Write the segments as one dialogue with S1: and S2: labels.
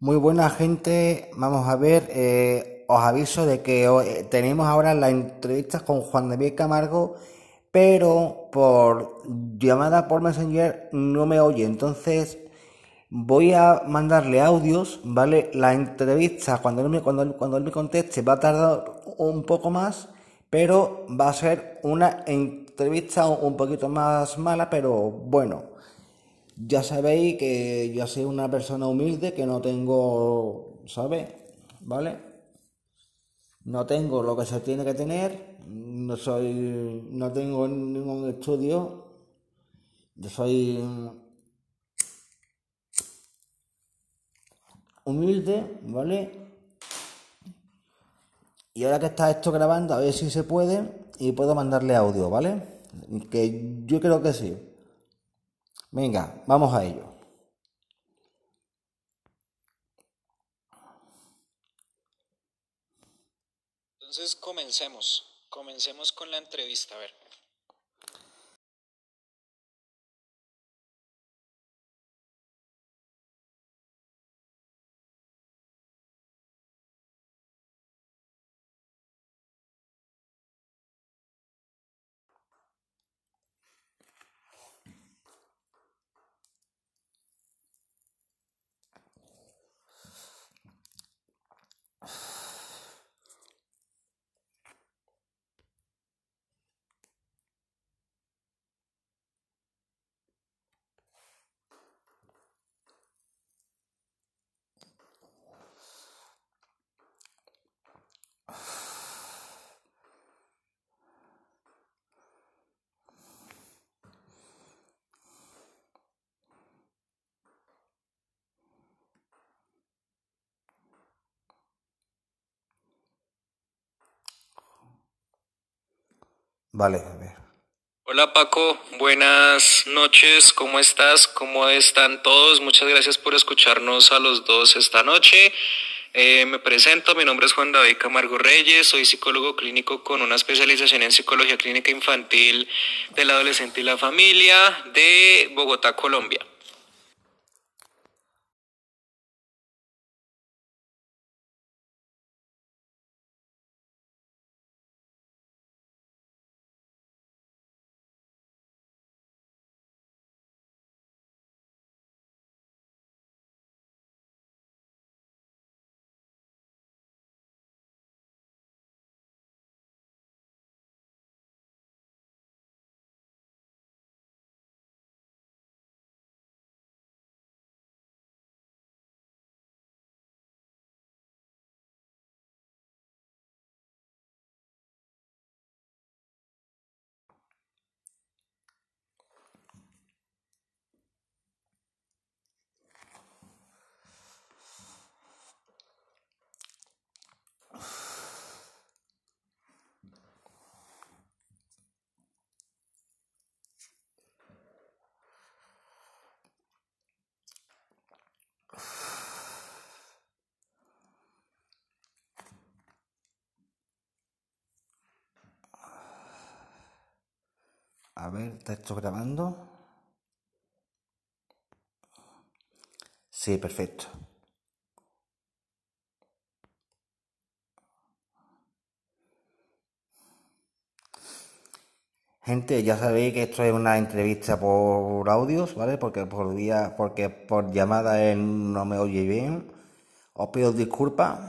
S1: Muy buena gente, vamos a ver, eh, os aviso de que eh, tenemos ahora la entrevista con Juan David Camargo, pero por llamada por Messenger no me oye, entonces voy a mandarle audios, ¿vale? La entrevista cuando él me, cuando, cuando él me conteste va a tardar un poco más, pero va a ser una entrevista un poquito más mala, pero bueno. Ya sabéis que yo soy una persona humilde, que no tengo, ¿sabes? ¿Vale? No tengo lo que se tiene que tener, no soy, no tengo ningún estudio, yo soy humilde, ¿vale? Y ahora que está esto grabando, a ver si se puede y puedo mandarle audio, ¿vale? Que yo creo que sí. Venga, vamos a ello.
S2: Entonces comencemos, comencemos con la entrevista, a ver.
S1: Vale.
S2: Hola Paco, buenas noches, ¿cómo estás? ¿Cómo están todos? Muchas gracias por escucharnos a los dos esta noche. Eh, me presento, mi nombre es Juan David Camargo Reyes, soy psicólogo clínico con una especialización en psicología clínica infantil del adolescente y la familia de Bogotá, Colombia.
S1: A ver, ¿está grabando? Sí, perfecto. Gente, ya sabéis que esto es una entrevista por audios, ¿vale? Porque por día, porque por llamada él no me oye bien. Os pido disculpas.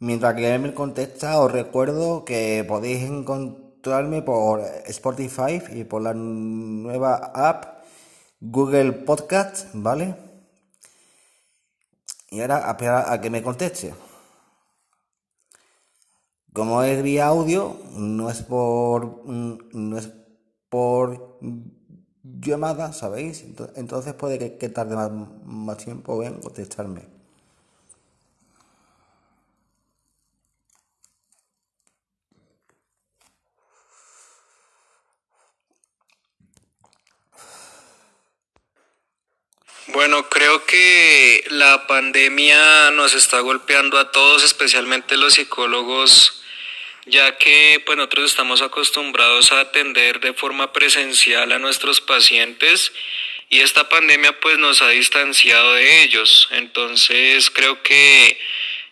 S1: Mientras que él me contesta, os recuerdo que podéis encontrarme por Spotify y por la nueva app Google Podcast, ¿vale? Y ahora a esperar a que me conteste. Como es vía audio, no es por no es por llamada, ¿sabéis? Entonces puede que, tarde más, más tiempo en contestarme.
S2: Bueno, creo que la pandemia nos está golpeando a todos, especialmente los psicólogos, ya que pues nosotros estamos acostumbrados a atender de forma presencial a nuestros pacientes y esta pandemia pues nos ha distanciado de ellos. Entonces creo que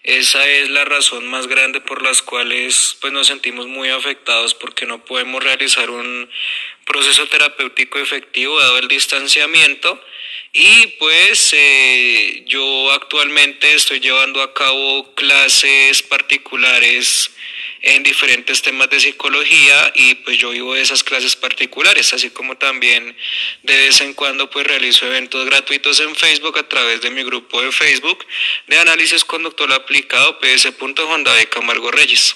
S2: esa es la razón más grande por las cuales pues nos sentimos muy afectados porque no podemos realizar un proceso terapéutico efectivo dado el distanciamiento y pues eh, yo actualmente estoy llevando a cabo clases particulares en diferentes temas de psicología y pues yo vivo de esas clases particulares, así como también de vez en cuando pues realizo eventos gratuitos en Facebook a través de mi grupo de Facebook de análisis conductual aplicado PS. Juan David Camargo Reyes.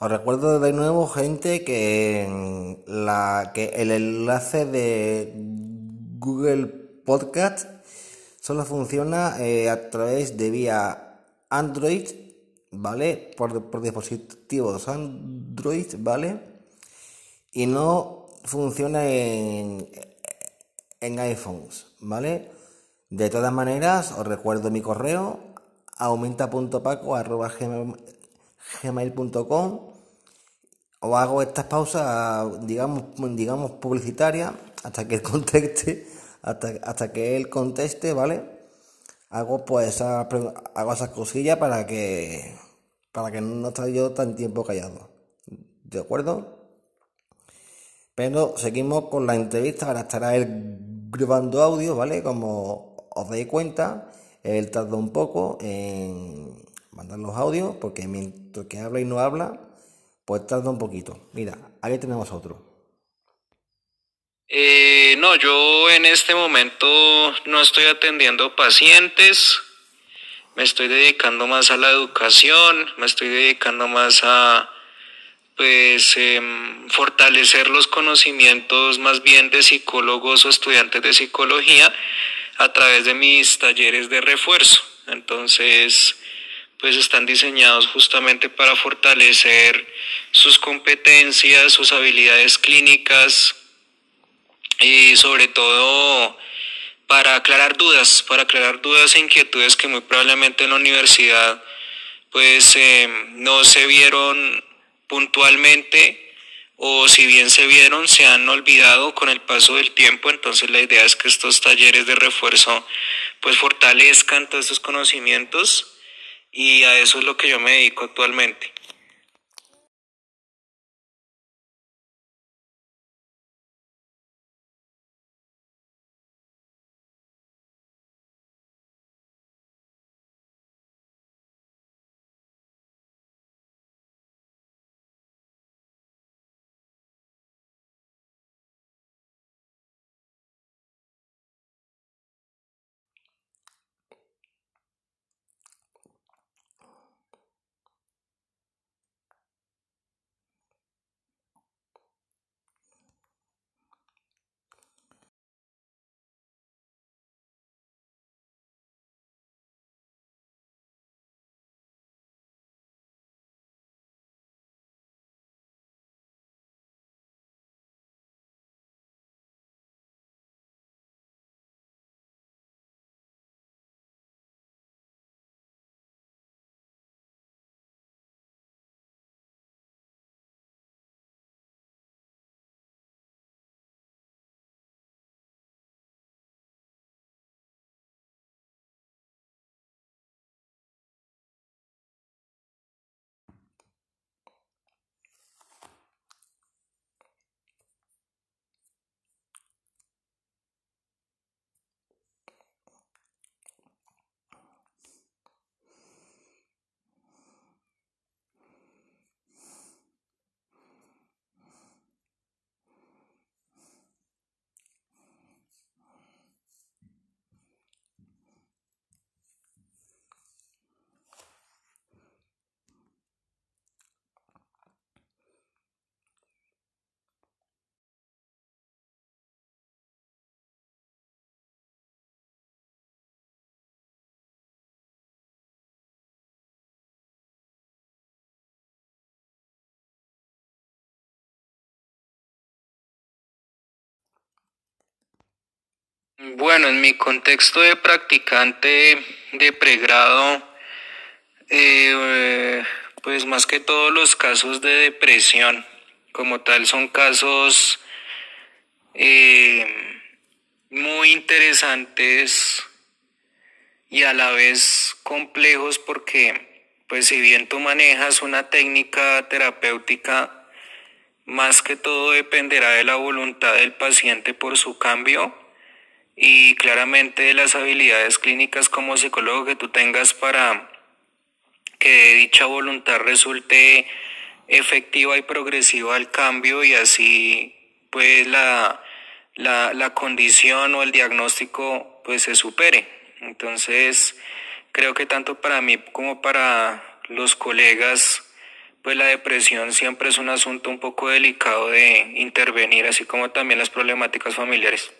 S1: Os recuerdo de nuevo, gente, que, la, que el enlace de Google Podcast solo funciona eh, a través de vía Android, ¿vale? Por, por dispositivos Android, ¿vale? Y no funciona en, en iPhones, ¿vale? De todas maneras, os recuerdo mi correo aumenta.paco.gmail.com gmail.com o hago estas pausas, digamos, digamos publicitarias hasta que él conteste, hasta, hasta que él conteste, ¿vale? Hago pues esas, hago esas cosillas para que para que no esté yo tan tiempo callado. ¿De acuerdo? Pero seguimos con la entrevista, ahora estará él grabando audio, ¿vale? Como os dais cuenta, él tardó un poco en mandar los audios, porque mientras que habla y no habla, pues tarda un poquito. Mira, ahí tenemos otro.
S2: Eh, no, yo en este momento no estoy atendiendo pacientes, me estoy dedicando más a la educación, me estoy dedicando más a pues em, fortalecer los conocimientos más bien de psicólogos o estudiantes de psicología a través de mis talleres de refuerzo. Entonces, pues están diseñados justamente para fortalecer sus competencias, sus habilidades clínicas y sobre todo para aclarar dudas, para aclarar dudas e inquietudes que muy probablemente en la universidad pues eh, no se vieron puntualmente o si bien se vieron se han olvidado con el paso del tiempo. Entonces la idea es que estos talleres de refuerzo pues fortalezcan todos estos conocimientos y a eso es lo que yo me dedico actualmente. Bueno, en mi contexto de practicante de pregrado, eh, pues más que todos los casos de depresión como tal son casos eh, muy interesantes y a la vez complejos porque pues si bien tú manejas una técnica terapéutica más que todo dependerá de la voluntad del paciente por su cambio y claramente las habilidades clínicas como psicólogo que tú tengas para que dicha voluntad resulte efectiva y progresiva al cambio y así pues la, la, la condición o el diagnóstico pues se supere. Entonces creo que tanto para mí como para los colegas pues la depresión siempre es un asunto un poco delicado de intervenir, así como también las problemáticas familiares.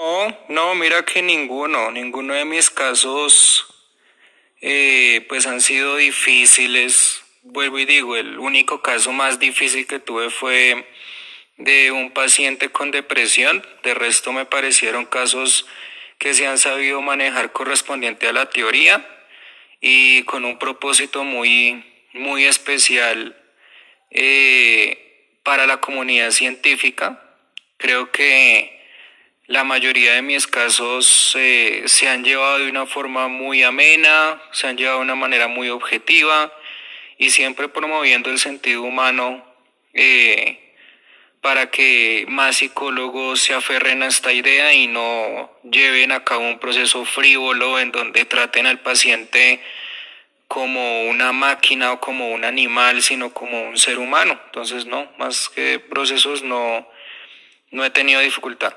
S2: No, no, mira que ninguno, ninguno de mis casos eh, pues han sido difíciles. Vuelvo y digo, el único caso más difícil que tuve fue de un paciente con depresión. De resto me parecieron casos que se han sabido manejar correspondiente a la teoría y con un propósito muy, muy especial eh, para la comunidad científica. Creo que la mayoría de mis casos eh, se han llevado de una forma muy amena, se han llevado de una manera muy objetiva y siempre promoviendo el sentido humano eh, para que más psicólogos se aferren a esta idea y no lleven a cabo un proceso frívolo en donde traten al paciente como una máquina o como un animal, sino como un ser humano. Entonces, no, más que procesos no, no he tenido dificultad.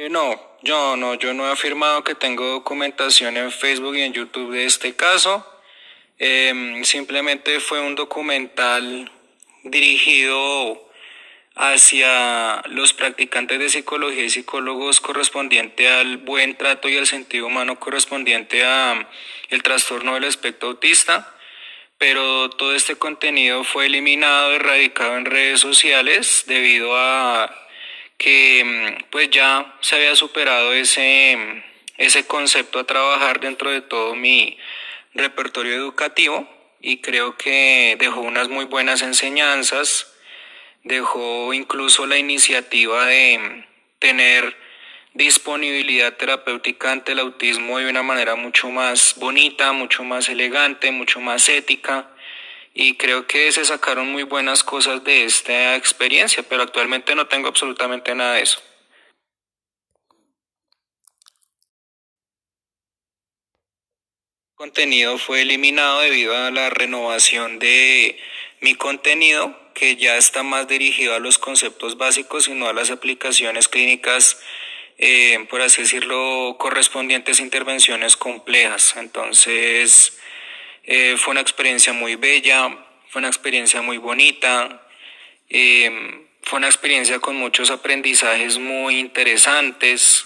S2: Eh, no, yo no, yo no he afirmado que tengo documentación en Facebook y en YouTube de este caso. Em, simplemente fue un documental dirigido hacia los practicantes de psicología y psicólogos correspondiente al buen trato y al sentido humano correspondiente a el trastorno del espectro autista pero todo este contenido fue eliminado, erradicado en redes sociales debido a que mm, pues ya se había superado ese, mm, ese concepto a trabajar dentro de todo mi repertorio educativo y creo que dejó unas muy buenas enseñanzas, dejó incluso la iniciativa de mm, tener disponibilidad terapéutica ante el autismo de una manera mucho más bonita, mucho más elegante, mucho más ética. Y creo que se sacaron muy buenas cosas de esta experiencia, pero actualmente no tengo absolutamente nada de eso. contenido fue eliminado debido a la renovación de mi contenido, que ya está más dirigido a los conceptos básicos y no a las aplicaciones clínicas, eh, por así decirlo, correspondientes intervenciones complejas. Entonces, eh, fue una experiencia muy bella, fue una experiencia muy bonita, eh, fue una experiencia con muchos aprendizajes muy interesantes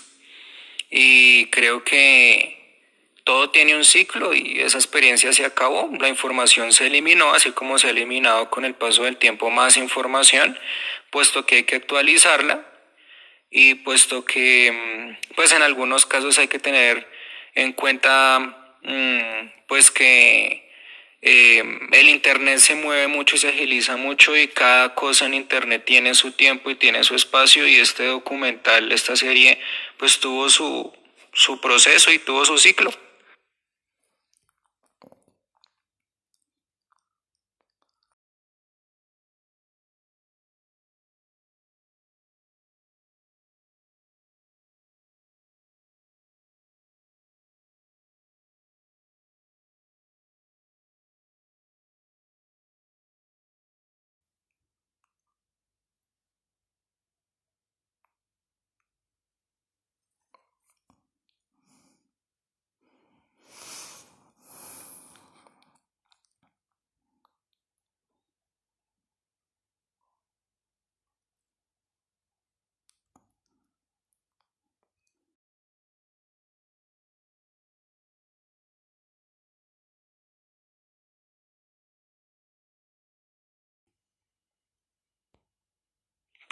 S2: y creo que todo tiene un ciclo y esa experiencia se acabó, la información se eliminó, así como se ha eliminado con el paso del tiempo más información, puesto que hay que actualizarla y puesto que mm, pues en algunos casos hay que tener en cuenta pues que eh, el internet se mueve mucho y se agiliza mucho y cada cosa en internet tiene su tiempo y tiene su espacio y este documental, esta serie pues tuvo su, su proceso y tuvo su ciclo.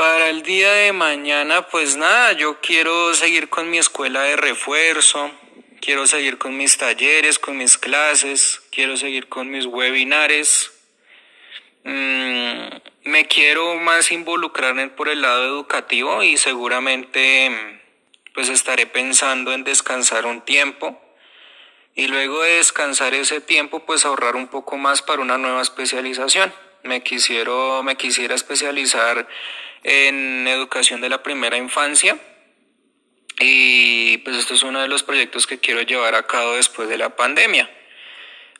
S2: Para el día de mañana, pues nada, yo quiero seguir con mi escuela de refuerzo, quiero seguir con mis talleres, con mis clases, quiero seguir con mis webinares. Mm, me quiero más involucrar por el lado educativo y seguramente pues estaré pensando en descansar un tiempo y luego de descansar ese tiempo pues ahorrar un poco más para una nueva especialización. Me quisiera, me quisiera especializar en educación de la primera infancia. Y pues esto es uno de los proyectos que quiero llevar a cabo después de la pandemia.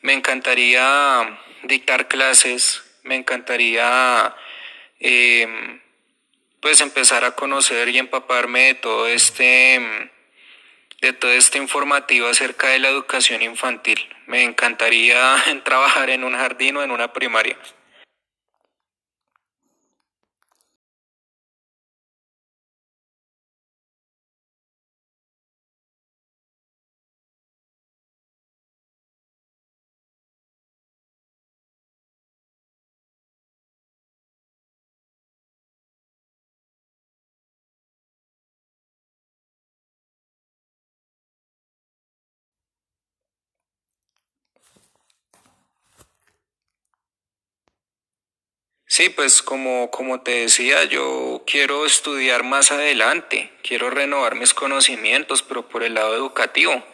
S2: Me encantaría dictar clases, me encantaría em, pues empezar a conocer y empaparme de todo este de todo este informativo acerca de la educación infantil. Me encantaría trabajar en un jardín o en una primaria. Sí, pues como, como te decía, yo quiero estudiar más adelante, quiero renovar mis conocimientos, pero por el lado educativo.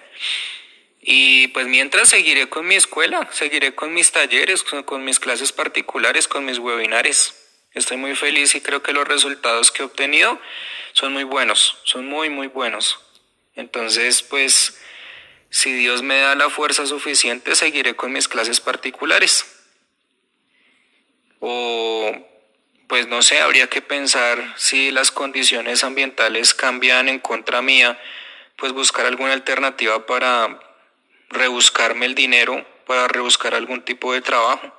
S2: Y pues mientras seguiré con mi escuela, seguiré con mis talleres, con, mis clases particulares, con mis webinares. Estoy muy feliz y creo que los resultados que he obtenido son muy buenos, son muy, muy buenos. Entonces, pues, si Dios me da la fuerza suficiente, seguiré con mis clases particulares o pues no sé, habría que pensar si las condiciones ambientales cambian en contra mía, pues buscar alguna alternativa para rebuscarme el dinero, para rebuscar algún tipo de trabajo.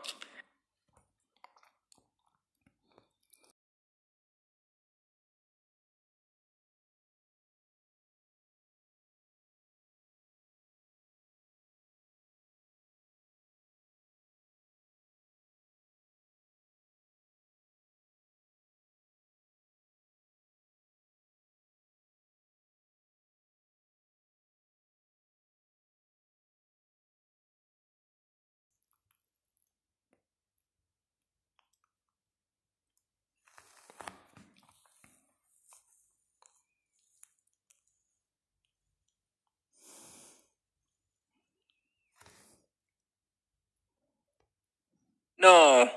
S2: No,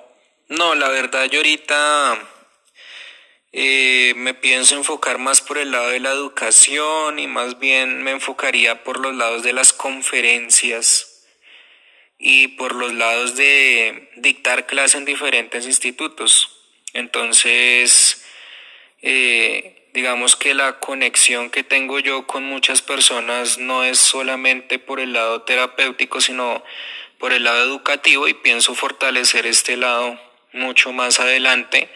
S2: no, la verdad yo ahorita eh, me pienso enfocar más por el lado de la educación y más bien me enfocaría por los lados de las conferencias y por los lados de dictar clases en diferentes institutos. Entonces, eh, digamos que la conexión que tengo yo con muchas personas no es solamente por el lado terapéutico, sino por el lado educativo y pienso fortalecer este lado mucho más adelante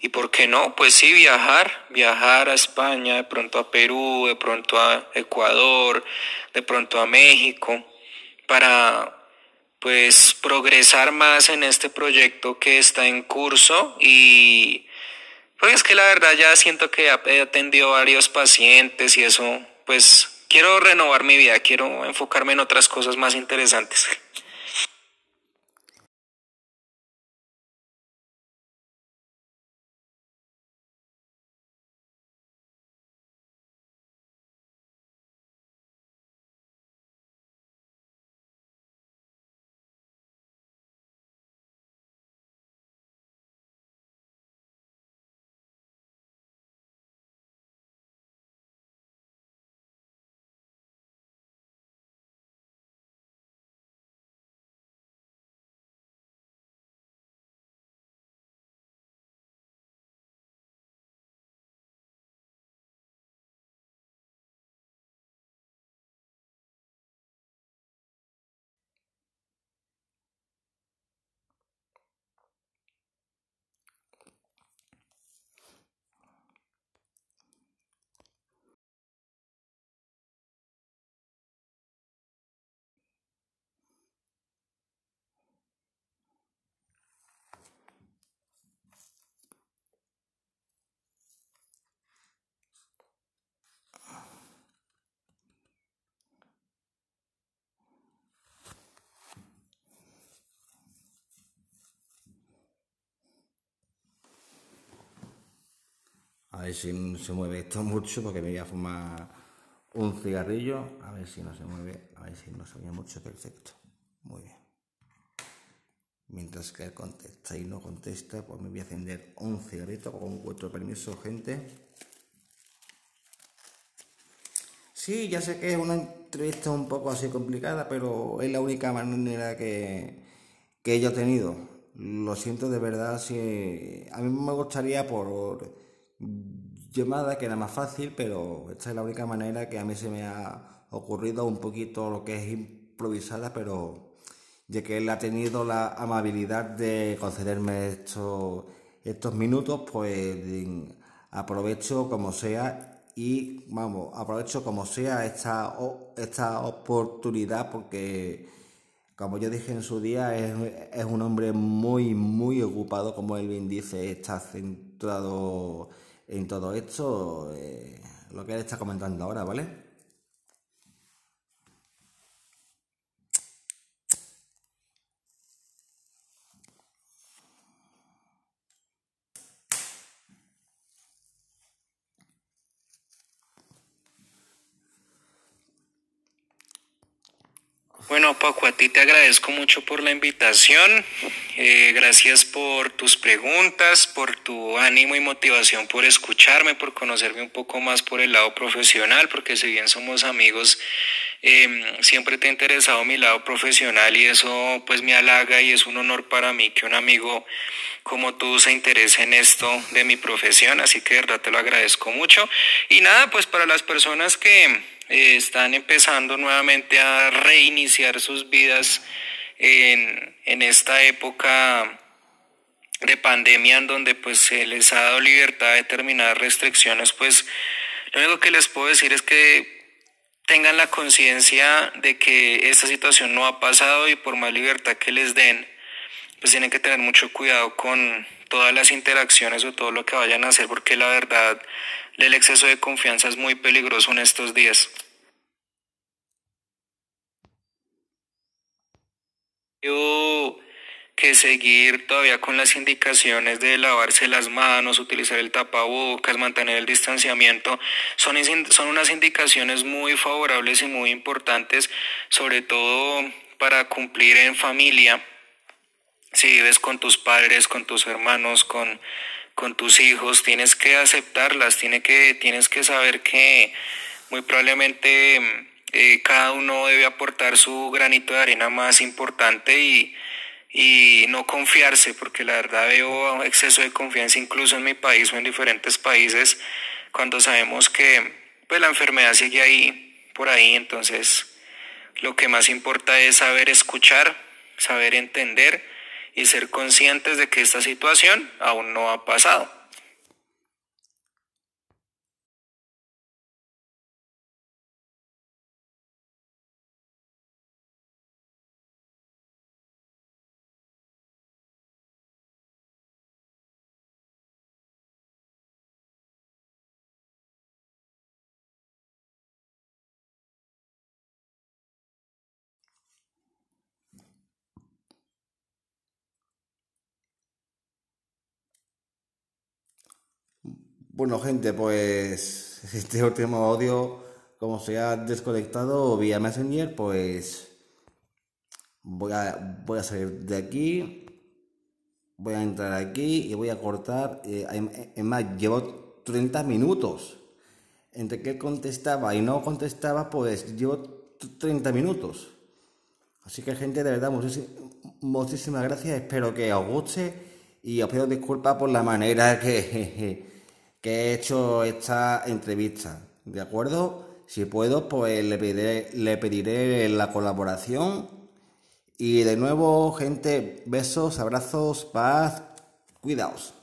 S2: y por qué no, pues sí, viajar, viajar a España, de pronto a Perú, de pronto a Ecuador, de pronto a México, para pues progresar más en este proyecto que está en curso y pues es que la verdad ya siento que he atendido varios pacientes y eso, pues quiero renovar mi vida, quiero enfocarme en otras cosas más interesantes.
S1: A ver si se mueve esto mucho porque me voy a fumar un cigarrillo. A ver si no se mueve. A ver si no se oye mucho. Perfecto. Muy bien. Mientras que él contesta y no contesta, pues me voy a encender un cigarrito con vuestro permiso, gente. Sí, ya sé que es una entrevista un poco así complicada, pero es la única manera que, que yo he tenido. Lo siento de verdad, si a mí me gustaría por llamada que era más fácil, pero esta es la única manera que a mí se me ha ocurrido un poquito lo que es improvisada, pero ya que él ha tenido la amabilidad de concederme estos, estos minutos, pues aprovecho como sea y vamos, aprovecho como sea esta, esta oportunidad porque como yo dije en su día, es, es un hombre muy, muy ocupado, como él bien dice, está centrado en todo esto, eh, lo que él está comentando ahora, ¿vale?
S2: Bueno, Paco, te agradezco mucho por la invitación. Eh, gracias por tus preguntas, por tu ánimo y motivación, por escucharme, por conocerme un poco más por el lado profesional, porque si bien somos amigos, em, siempre te ha interesado mi lado profesional y eso pues me halaga y es un honor para mí que un amigo como tú se interese en esto de mi profesión, así que de verdad te lo agradezco mucho. Y nada, pues para las personas que eh, están empezando nuevamente a reiniciar sus vidas en, en esta época de pandemia en donde pues se les ha dado libertad de determinadas restricciones, pues lo único que les puedo decir es que tengan la conciencia de que esta situación no ha pasado y por más libertad que les den, pues tienen que tener mucho cuidado con todas las interacciones o todo lo que vayan a hacer, porque la verdad el exceso de confianza es muy peligroso en estos días. Yo que seguir todavía con las indicaciones de lavarse las manos, utilizar el tapabocas, mantener el distanciamiento, son, son unas indicaciones muy favorables y muy importantes, sobre todo para cumplir en familia si vives con tus padres, con tus hermanos, con, con tus hijos, tienes que aceptarlas, tienes que, tienes que saber que muy probablemente eh, cada uno debe aportar su granito de arena más importante y, y no confiarse, porque la verdad veo exceso de confianza incluso en mi país o en diferentes países cuando sabemos que pues la enfermedad sigue ahí, por ahí, entonces lo que más importa es saber escuchar, saber entender y ser conscientes de que esta situación aún no ha pasado.
S1: Bueno, gente, pues este último audio, como se ha desconectado vía Messenger, pues voy a, voy a salir de aquí, voy a entrar aquí y voy a cortar. Eh, es más, llevo 30 minutos. Entre que contestaba y no contestaba, pues llevo 30 minutos. Así que, gente, de verdad, muchísimas gracias. Espero que os guste y os pido disculpas por la manera que. que he hecho esta entrevista, ¿de acuerdo? Si puedo, pues le pediré, le pediré la colaboración. Y de nuevo, gente, besos, abrazos, paz, cuidaos.